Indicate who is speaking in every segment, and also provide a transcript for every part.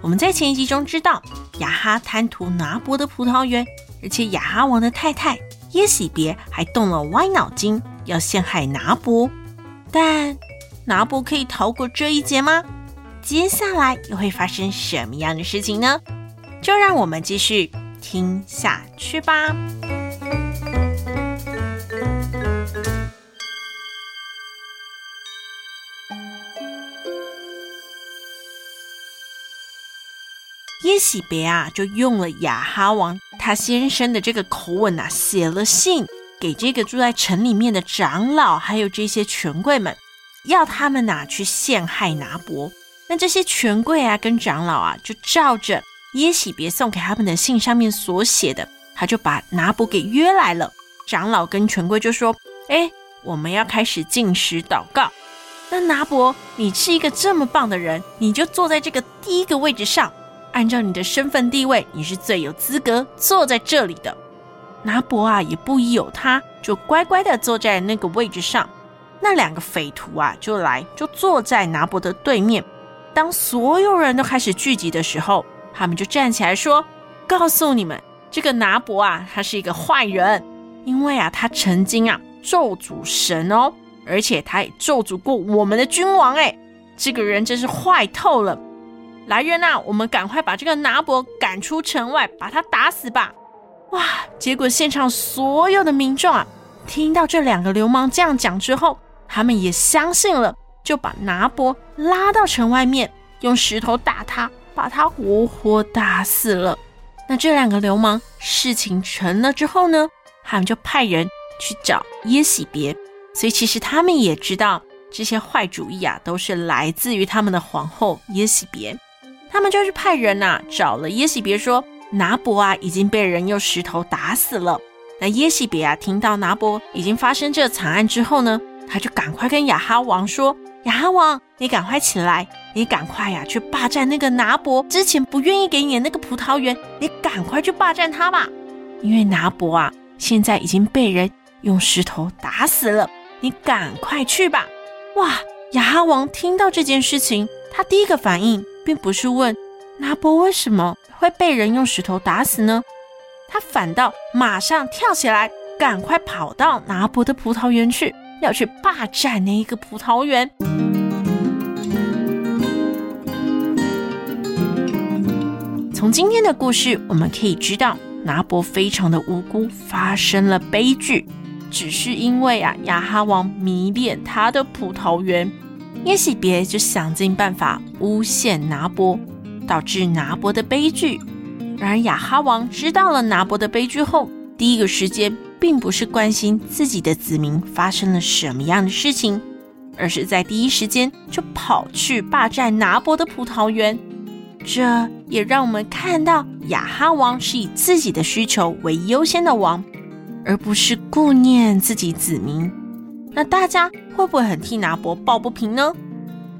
Speaker 1: 我们在前一集中知道。雅哈贪图拿伯的葡萄园，而且雅哈王的太太耶洗别还动了歪脑筋，要陷害拿伯。但拿伯可以逃过这一劫吗？接下来又会发生什么样的事情呢？就让我们继续听下去吧。耶喜别啊，就用了亚哈王他先生的这个口吻啊，写了信给这个住在城里面的长老，还有这些权贵们，要他们呐、去陷害拿伯。那这些权贵啊跟长老啊，就照着耶喜别送给他们的信上面所写的，他就把拿伯给约来了。长老跟权贵就说：“哎，我们要开始进食祷告。那拿伯，你是一个这么棒的人，你就坐在这个第一个位置上。”按照你的身份地位，你是最有资格坐在这里的。拿伯啊，也不疑有他，就乖乖的坐在那个位置上。那两个匪徒啊，就来就坐在拿伯的对面。当所有人都开始聚集的时候，他们就站起来说：“告诉你们，这个拿伯啊，他是一个坏人，因为啊，他曾经啊咒诅神哦，而且他也咒诅过我们的君王。哎，这个人真是坏透了。”来人呐！我们赶快把这个拿伯赶出城外，把他打死吧！哇！结果现场所有的民众啊，听到这两个流氓这样讲之后，他们也相信了，就把拿伯拉到城外面，用石头打他，把他活活打死了。那这两个流氓事情成了之后呢，他们就派人去找耶洗别，所以其实他们也知道这些坏主意啊，都是来自于他们的皇后耶洗别。他们就去派人呐、啊，找了耶西别说，拿伯啊已经被人用石头打死了。那耶西别啊听到拿伯已经发生这惨案之后呢，他就赶快跟亚哈王说：“亚哈王，你赶快起来，你赶快呀、啊、去霸占那个拿伯之前不愿意给你的那个葡萄园，你赶快去霸占他吧，因为拿伯啊现在已经被人用石头打死了，你赶快去吧。”哇，亚哈王听到这件事情，他第一个反应。并不是问拿伯为什么会被人用石头打死呢？他反倒马上跳起来，赶快跑到拿伯的葡萄园去，要去霸占那一个葡萄园。从今天的故事，我们可以知道，拿伯非常的无辜，发生了悲剧，只是因为啊，亚哈王迷恋他的葡萄园。耶洗别就想尽办法诬陷拿伯，导致拿伯的悲剧。然而亚哈王知道了拿伯的悲剧后，第一个时间并不是关心自己的子民发生了什么样的事情，而是在第一时间就跑去霸占拿伯的葡萄园。这也让我们看到亚哈王是以自己的需求为优先的王，而不是顾念自己子民。那大家会不会很替拿伯抱不平呢？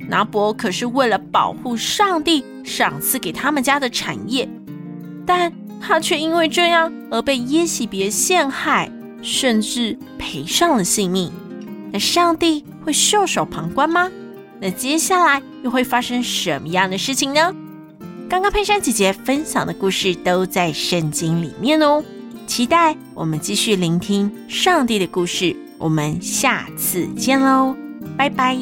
Speaker 1: 拿伯可是为了保护上帝赏赐给他们家的产业，但他却因为这样而被耶洗别陷害，甚至赔上了性命。那上帝会袖手旁观吗？那接下来又会发生什么样的事情呢？刚刚佩珊姐姐分享的故事都在圣经里面哦，期待我们继续聆听上帝的故事。我们下次见喽拜拜。